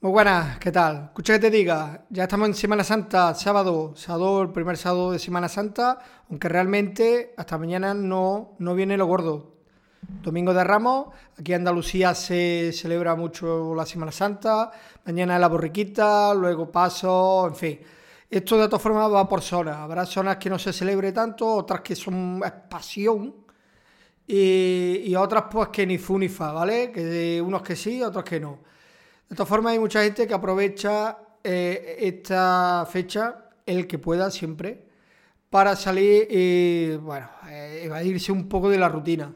Muy buenas, ¿qué tal? Escucha que te diga, ya estamos en Semana Santa, sábado, sábado, el primer sábado de Semana Santa, aunque realmente hasta mañana no, no viene lo gordo. Domingo de Ramos, aquí en Andalucía se celebra mucho la Semana Santa, mañana la borriquita, luego paso, en fin. Esto de todas formas va por zonas, habrá zonas que no se celebre tanto, otras que son pasión y, y otras pues que ni fu ni fa, ¿vale? Que unos que sí, otros que no. De todas formas, hay mucha gente que aprovecha eh, esta fecha, el que pueda siempre, para salir y, bueno, eh, evadirse un poco de la rutina.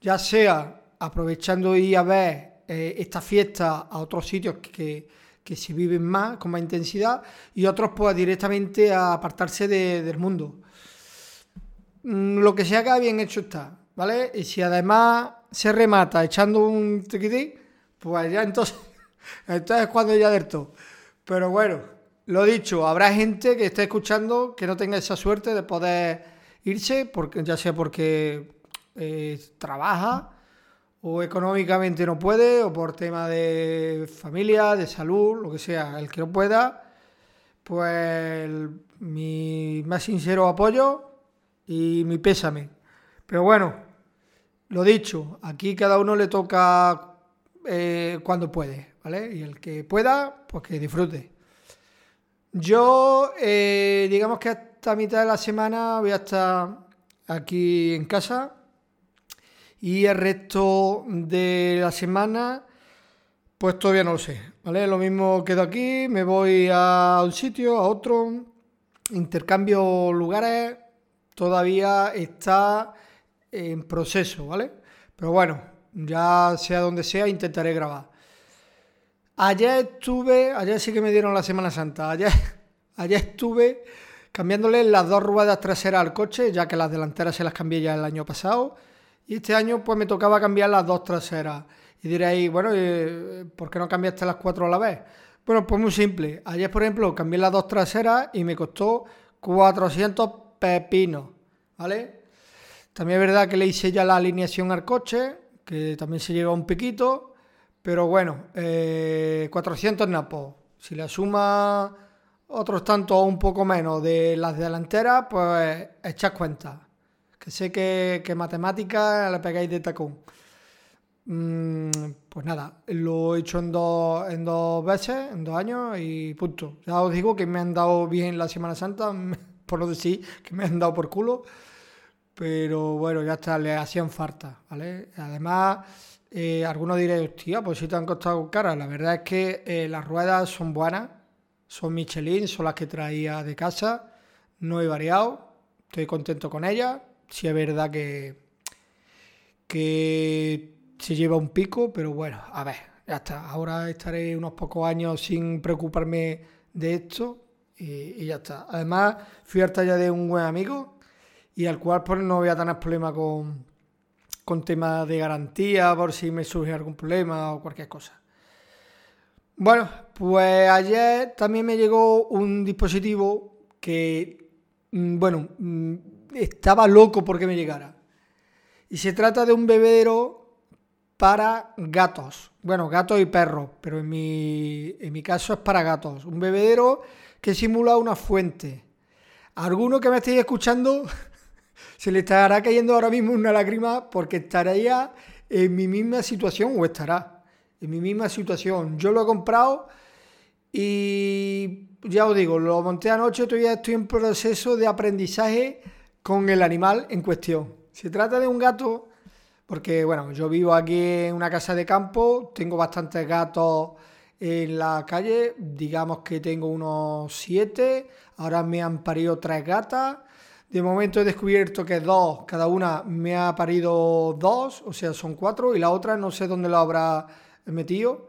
Ya sea aprovechando ir a ver eh, esta fiesta a otros sitios que, que, se viven más, con más intensidad, y otros pues directamente a apartarse del mundo. Mm, lo que se haga bien hecho está, ¿vale? Y si además se remata echando un tiquití, pues ya entonces entonces cuando del todo. Pero bueno, lo dicho, habrá gente que esté escuchando que no tenga esa suerte de poder irse, porque, ya sea porque eh, trabaja o económicamente no puede, o por tema de familia, de salud, lo que sea, el que no pueda, pues mi más sincero apoyo y mi pésame. Pero bueno, lo dicho, aquí cada uno le toca eh, cuando puede. ¿Vale? Y el que pueda, pues que disfrute. Yo, eh, digamos que hasta mitad de la semana voy a estar aquí en casa y el resto de la semana, pues todavía no lo sé, ¿vale? Lo mismo quedo aquí, me voy a un sitio, a otro, intercambio lugares, todavía está en proceso, ¿vale? Pero bueno, ya sea donde sea, intentaré grabar. Ayer estuve, ayer sí que me dieron la Semana Santa, ayer, ayer estuve cambiándole las dos ruedas traseras al coche, ya que las delanteras se las cambié ya el año pasado, y este año pues me tocaba cambiar las dos traseras. Y diréis, bueno, eh, ¿por qué no cambiaste las cuatro a la vez? Bueno, pues muy simple. Ayer, por ejemplo, cambié las dos traseras y me costó 400 pepinos, ¿vale? También es verdad que le hice ya la alineación al coche, que también se llega un piquito, pero bueno, 400 eh, napos. Si le suma otros tantos o un poco menos de las delanteras, pues echad cuenta. Que sé que, que matemáticas le pegáis de tacón. Mm, pues nada, lo he hecho en dos, en dos veces, en dos años y punto. Ya os digo que me han dado bien la Semana Santa, por no decir que me han dado por culo. Pero bueno, ya está, le hacían falta, ¿vale? Además eh, algunos diréis, hostia, pues si te han costado caras. La verdad es que eh, las ruedas son buenas, son Michelin, son las que traía de casa, no he variado, estoy contento con ellas. Sí es verdad que, que se lleva un pico, pero bueno, a ver, ya está. Ahora estaré unos pocos años sin preocuparme de esto y, ya está. Además, fui al taller de un buen amigo y al cual pues, no voy a tener problema con con temas de garantía por si me surge algún problema o cualquier cosa. Bueno, pues ayer también me llegó un dispositivo que, mm, bueno, mm, estaba loco porque me llegara. Y se trata de un bebedero para gatos. Bueno, gatos y perros, pero en mi, en mi caso es para gatos. Un bebedero que simula una fuente. Alguno que me estéis escuchando se le estará cayendo ahora mismo una lágrima porque estaría en mi misma situación o estará en mi misma situación. Yo lo he comprado y ya os digo, lo monté anoche, todavía estoy en proceso de aprendizaje con el animal en cuestión. Se trata de un gato, porque bueno, yo vivo aquí en una casa de campo, tengo bastantes gatos en la calle, digamos que tengo unos siete, ahora me han parido tres gatas de momento he descubierto que dos, cada una me ha parido dos, o sea, son cuatro, y la otra no sé dónde la habrá metido.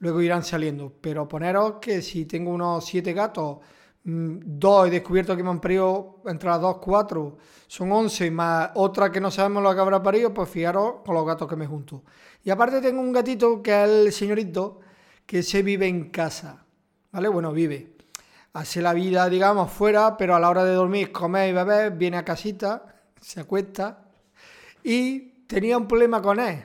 Luego irán saliendo. Pero poneros que si tengo unos siete gatos, mm, dos he descubierto que me han parido entre las dos, cuatro, son once, más otra que no sabemos lo que habrá parido, pues fijaros con los gatos que me junto. Y aparte tengo un gatito que es el señorito que se vive en casa. ¿Vale? Bueno, vive hace la vida, digamos, fuera, pero a la hora de dormir, comer y beber, viene a casita, se acuesta y tenía un problema con él.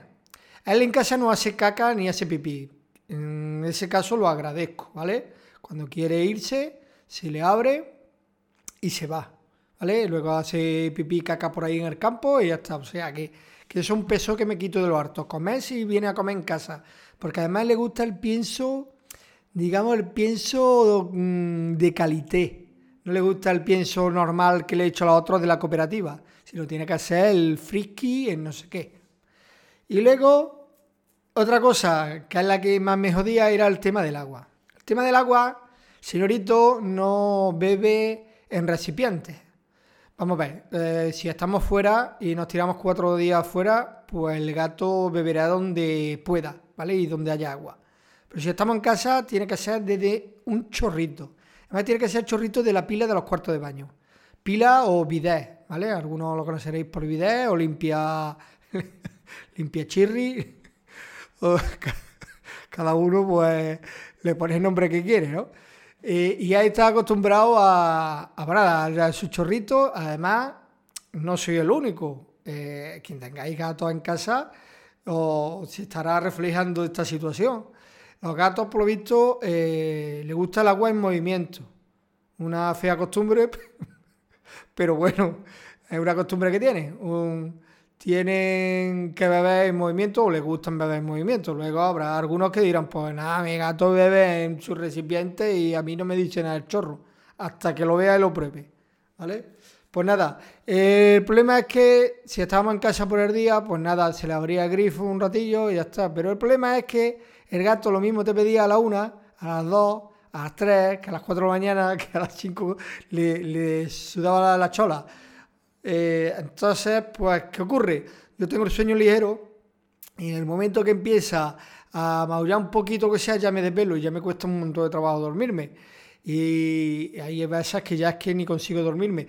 Él en casa no hace caca ni hace pipí. En ese caso lo agradezco, ¿vale? Cuando quiere irse, se le abre y se va, ¿vale? Luego hace pipí caca por ahí en el campo y ya está. O sea que, que es un peso que me quito de los hartos. Comer si viene a comer en casa. Porque además le gusta el pienso, digamos, el pienso mm, de calité. No le gusta el pienso normal que le he hecho a los otros de la cooperativa. Sino tiene que hacer el frisky en no sé qué. Y luego, otra cosa que es la que más me jodía era el tema del agua. El tema del agua, señorito, no bebe en recipientes. Vamos a ver, eh, si estamos fuera y nos tiramos cuatro días fuera, pues el gato beberá donde pueda, ¿vale? Y donde haya agua. Pero si estamos en casa, tiene que ser desde un chorrito. Además, tiene que ser chorrito de la pila de los cuartos de baño. Pila o bidet, ¿vale? Algunos lo conoceréis por bidet o limpia, limpia chirri. cada uno, pues, le pone el nombre que quiere, ¿no? Eh, y ahí está acostumbrado a, a, a, su chorrito. Además, no soy el único. Eh, quien tengáis gatos en casa o se estará reflejando esta situación. Los gatos, por lo visto, eh, les gusta el agua en movimiento. Una fea costumbre, pero bueno, es una costumbre que tiene. Un, tienen que beber en movimiento o les gustan beber en movimiento. Luego habrá algunos que dirán, pues nada, mi gato bebe en su recipiente y a mí no me dice nada el chorro, hasta que lo vea y lo pruebe. ¿Vale? Pues nada, el problema es que si estábamos en casa por el día, pues nada, se le abría el grifo un ratillo y ya está. Pero el problema es que el gato lo mismo te pedía a la una, a las dos, a las tres, que a las cuatro de la mañana, que a las cinco le, sudaba la chola. Eh, entonces, pues, ¿qué ocurre? Yo tengo el sueño ligero y en el momento que empieza a maullar un poquito que sea, ya me desvelo y ya me cuesta un montón de trabajo dormirme. Y hay veces que ya es que ni consigo dormirme.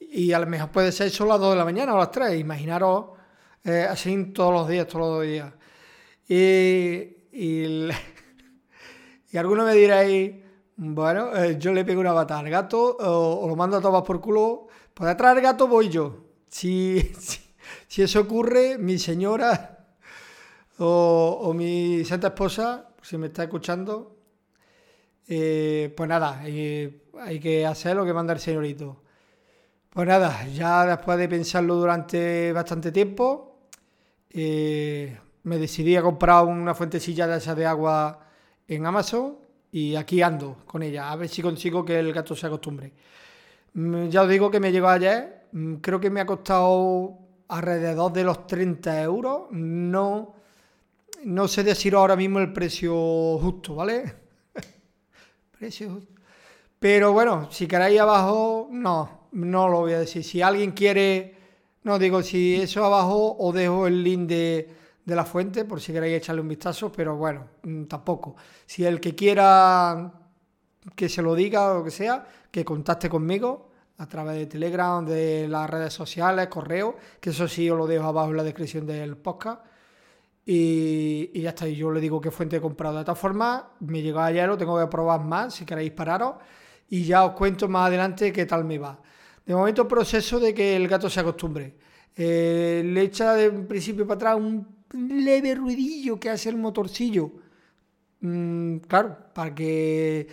Y a lo mejor puede ser solo a las 2 de la mañana o a las 3. Imaginaros eh, así todos los días, todos los días. Y, y, y algunos me diréis, bueno, eh, yo le pego una bata al gato o, lo mando a tomar por culo por detrás del gato voy yo. Si, si, eso ocurre, mi señora o, mi santa esposa, si me está escuchando, eh, pues nada, hay que hacer lo que manda el señorito. Pues nada, ya después de pensarlo durante bastante tiempo, eh, me decidí a comprar una fuentecilla de esa de agua en Amazon y aquí ando con ella, a ver si consigo que el gato se acostumbre. Mm, ya os digo que me llegó ayer. Mm, creo que me ha costado alrededor de los 30 euros. No, no sé decir ahora mismo el precio justo, ¿vale? precio justo. Pero bueno, si queréis abajo, no, no lo voy a decir. Si alguien quiere, no digo si eso abajo os dejo el link de, de la fuente por si queréis echarle un vistazo, pero bueno, mm, tampoco. Si el que quiera que se lo diga o lo que sea, que contacte conmigo a través de Telegram, de las redes sociales, correo, que eso sí os lo dejo abajo en la descripción del podcast. Y, ya está, yo le digo qué fuente he comprado. De esta forma, me llegó ayer, lo tengo que probar más si queréis pararos y ya os cuento más adelante qué tal me va. De momento, proceso de que el gato se acostumbre. Eh, le echa de principio para atrás un leve ruidillo que hace el motorcillo. Mm, claro, para que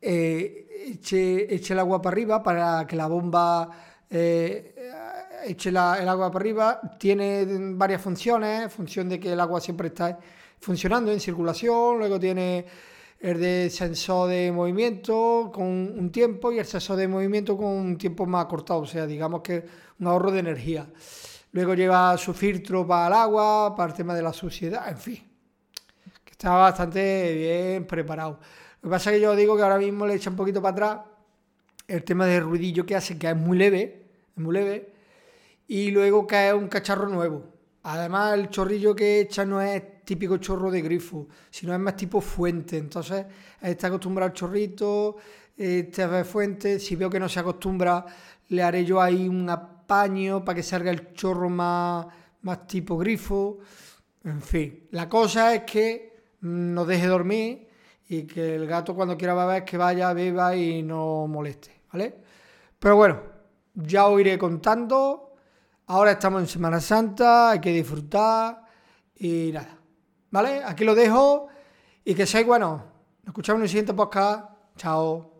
eh, eche, el agua para arriba, para que la bomba eh, eche el agua para arriba. Tiene varias funciones, función de que el agua siempre está funcionando en circulación, luego tiene el de sensor de movimiento con un tiempo y el sensor de movimiento con un tiempo más cortado, o sea, digamos que un ahorro de energía. Luego lleva su filtro para el agua, para el tema de la suciedad, en fin, que está bastante bien preparado. Lo que pasa es que yo digo que ahora mismo le echa un poquito para atrás el tema de ruidillo que hace, que es muy leve, es muy leve, y luego cae un cacharro nuevo. Además, el chorrillo que echa no es típico chorro de grifo, sino es más tipo fuente. Entonces, está acostumbrado al chorrito, este es fuente. Si veo que no se acostumbra, le haré yo ahí un apaño para que salga el chorro más, más tipo grifo. En fin, la cosa es que no deje dormir y que el gato cuando quiera beber que vaya, beba y no moleste, ¿vale? Pero bueno, ya os iré contando. Ahora estamos en Semana Santa, hay que disfrutar y nada, ¿vale? Aquí lo dejo y que seáis buenos. Nos escuchamos en el siguiente podcast. Chao.